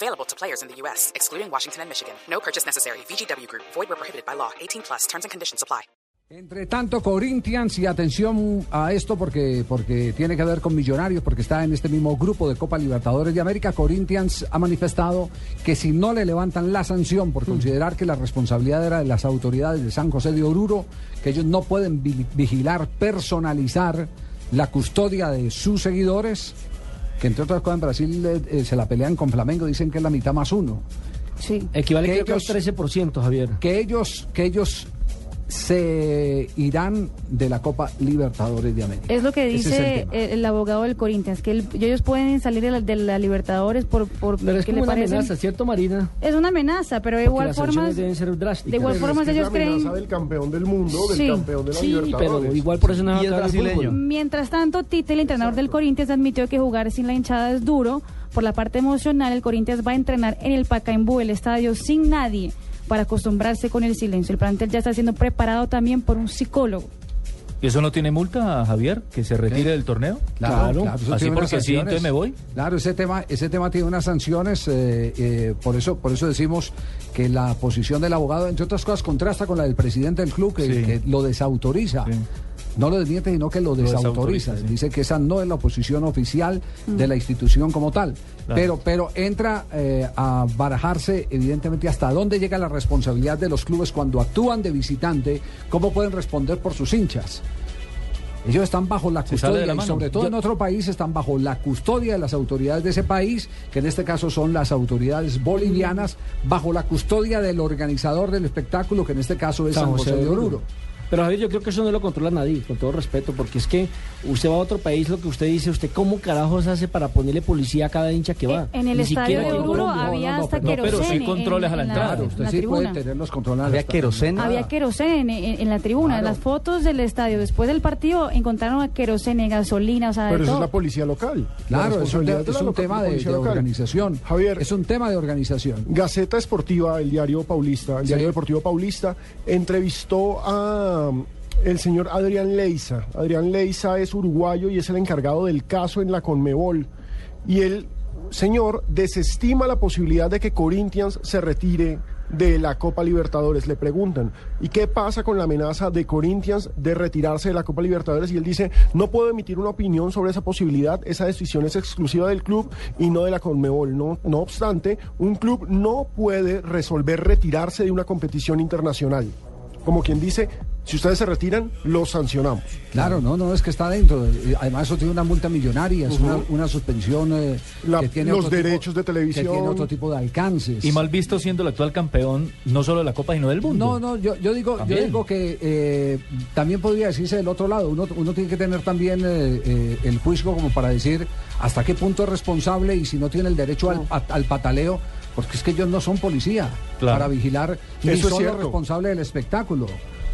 Available to players in the U.S., excluding Washington and Michigan. No purchase necessary. VGW Group. Void where prohibited by law. 18 plus. Terms and conditions apply. Entre tanto, Corinthians, y atención a esto porque, porque tiene que ver con Millonarios, porque está en este mismo grupo de Copa Libertadores de América, Corinthians ha manifestado que si no le levantan la sanción por considerar que la responsabilidad era de las autoridades de San José de Oruro, que ellos no pueden vi- vigilar, personalizar la custodia de sus seguidores, que entre otras cosas en Brasil eh, eh, se la pelean con Flamengo, dicen que es la mitad más uno. Sí. Equivale Que creo que al ellos- 13%, Javier. que ellos, que ellos se irán de la Copa Libertadores de América. Es lo que Ese es el dice el, el abogado del Corinthians, que el- ellos pueden salir de la, de la Libertadores por, por Pero es que como una amenaza, ¿cierto, Marina? Es una amenaza, pero de Porque igual forma. deben ser drásticas. de igual Pero forma es que ellos es la amenaza creen. del campeón del mundo, del Sí. campeón de la Sí, Libertadores. pero igual por eso no es brasileño. Mientras tanto, Tite, el entrenador del Corinthians, admitió que jugar sin la hinchada es duro. Por la parte emocional, el Corinthians va a entrenar en el Pacaembu, el estadio, sin nadie, para acostumbrarse con el silencio. El plantel ya está siendo preparado también por un psicólogo. ¿Y eso no tiene multa, Javier? ¿Que se retire del torneo? Claro, Claro. Así porque sí, entonces me voy. Claro, ese tema, ese tema tiene unas sanciones, eh, eh, por eso, por eso decimos que la posición del abogado, entre otras cosas, contrasta con la del presidente del club, que, Sí. que lo desautoriza. Sí. No lo desmiente, sino que lo desautoriza. desautoriza, sí. Dice que esa no es la posición oficial de la institución como tal. Claro. Pero, pero entra eh, a barajarse, evidentemente, hasta dónde llega la responsabilidad de los clubes cuando actúan de visitante, cómo pueden responder por sus hinchas. Ellos están bajo la de custodia la y sobre todo en otro país están bajo la custodia de las autoridades de ese país, que en este caso son las autoridades bolivianas, bajo la custodia del organizador del espectáculo, que en este caso es San, José, de Oruro. Pero Javier, yo creo que eso no lo controla nadie, con todo respeto, porque es que usted va a otro país, lo que usted dice, usted cómo carajos hace para ponerle policía a cada hincha que va. En el Ni estadio de Oruro había No, no, hasta pero- no, pero sí querosene controles en- a la en entrada. Claro, usted la sí tribuna. puede tenerlos controlados. ¿Había queroseno? Había querosene en, en la tribuna. Claro. En las fotos del estadio, después del partido, encontraron a querosene, gasolina, o sea, de Pero eso es la policía local. La Claro, es un, responsabilidad te- de es un tema de, organización. Javier, Es un tema de organización. Gaceta Esportiva, el diario Paulista, el Sí. diario deportivo Paulista, entrevistó a el señor Adrián Leiza. Adrián Leiza es uruguayo y es el encargado del caso en la Conmebol. Y el señor desestima la posibilidad de que Corinthians se retire de la Copa Libertadores. Le preguntan, ¿y qué pasa con la amenaza de Corinthians de retirarse de la Copa Libertadores? Y él dice, no puedo emitir una opinión sobre esa posibilidad, esa decisión es exclusiva del club y no de la Conmebol. No, no obstante, un club no puede resolver retirarse de una competición internacional. Como quien dice, si ustedes se retiran, los sancionamos. Claro, no, no, es que está dentro. Eh, Además, eso tiene una multa millonaria, es una, una suspensión eh, La- que tiene los tipo- derechos de televisión. Que tiene otro tipo de alcances. Y mal visto siendo el actual campeón, no solo de la Copa, sino del mundo. No, no, yo, yo digo, yo digo que eh, también podría decirse del otro lado. Uno, uno tiene que tener también eh, eh, el juicio como para decir hasta qué punto es responsable y si no tiene el derecho al, pa- al pataleo, porque es que ellos no son policía Claro. para vigilar, ni Eso es son los responsables del espectáculo,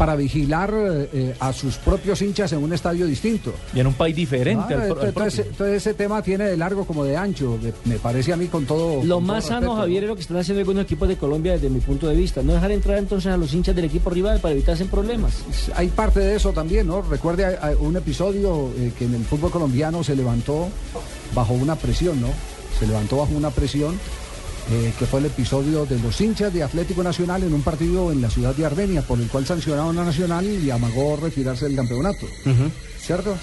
para vigilar eh, eh, a sus propios hinchas en un estadio distinto. Y en un país diferente Claro, al, al entonces, ese tema tiene de largo como de ancho, me, me parece a mí con todo. Lo con todo más sano, respeto, Javier, ¿no? es lo que están haciendo algunos equipos de Colombia desde mi punto de vista. No dejar entrar entonces a los hinchas del equipo rival para evitarse problemas. Hay parte de eso también, ¿no? Recuerde a- a un episodio eh, que en el fútbol colombiano se levantó bajo una presión, ¿no? Se levantó bajo una presión, eh, que fue el episodio de los hinchas de Atlético Nacional en un partido en la ciudad de Armenia, por el cual sancionaron a Nacional y amagó retirarse del campeonato. ¿Cierto?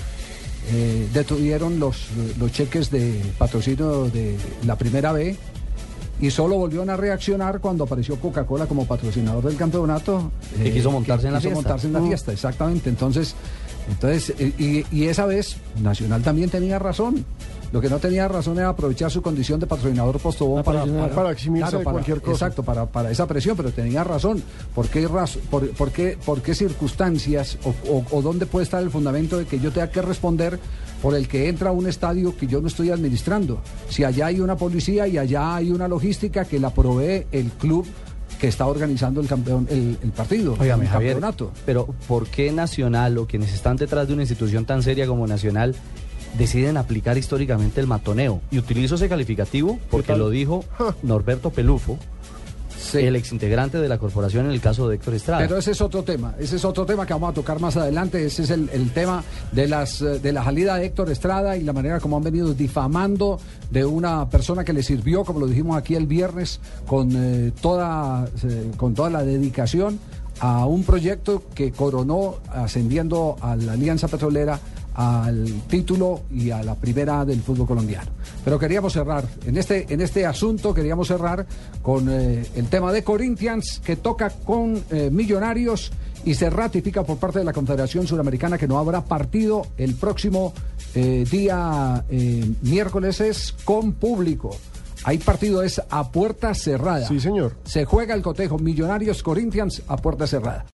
Eh, detuvieron los, los cheques de patrocinio de la primera B y solo volvieron a reaccionar cuando apareció Coca-Cola como patrocinador del campeonato. eh, Que quiso montarse en la quiso fiesta. montarse en la fiesta, exactamente. Entonces, entonces y, y esa vez Nacional también tenía razón. Lo que no tenía razón era aprovechar su condición de patrocinador postobón Para para, presionar. Para eximirse de cualquier cosa. Exacto, para, para esa presión, pero tenía razón. ¿Por qué, raz- por, por qué, por qué circunstancias o, o- o dónde puede estar el fundamento de que yo tenga que responder por el que entra a un estadio que yo no estoy administrando? Si allá hay una policía y allá hay una logística que la provee el club que está organizando el campeón, el, el partido, el Javier, campeonato. pero ¿por qué Nacional o quienes están detrás de una institución tan seria como Nacional deciden aplicar históricamente el matoneo? Y utilizo ese calificativo porque lo dijo Norberto Pelufo, Sí. el exintegrante de la corporación en el caso de Héctor Estrada. Pero ese es otro tema, ese es otro tema que vamos a tocar más adelante, ese es el, el tema de las de la salida de Héctor Estrada y la manera como han venido difamando de una persona que le sirvió, como lo dijimos aquí el viernes, con eh, toda eh, con toda la dedicación a un proyecto que coronó ascendiendo a la Alianza Petrolera al título y a la primera del fútbol colombiano. Pero queríamos cerrar, en este, en este asunto queríamos cerrar con eh, el tema de Corinthians que toca con eh, Millonarios y se ratifica por parte de la Confederación Suramericana que no habrá partido el próximo eh, día miércoles es con público. Hay partido es a puerta cerrada. Sí, señor. Se juega el cotejo Millonarios Corinthians a puerta cerrada.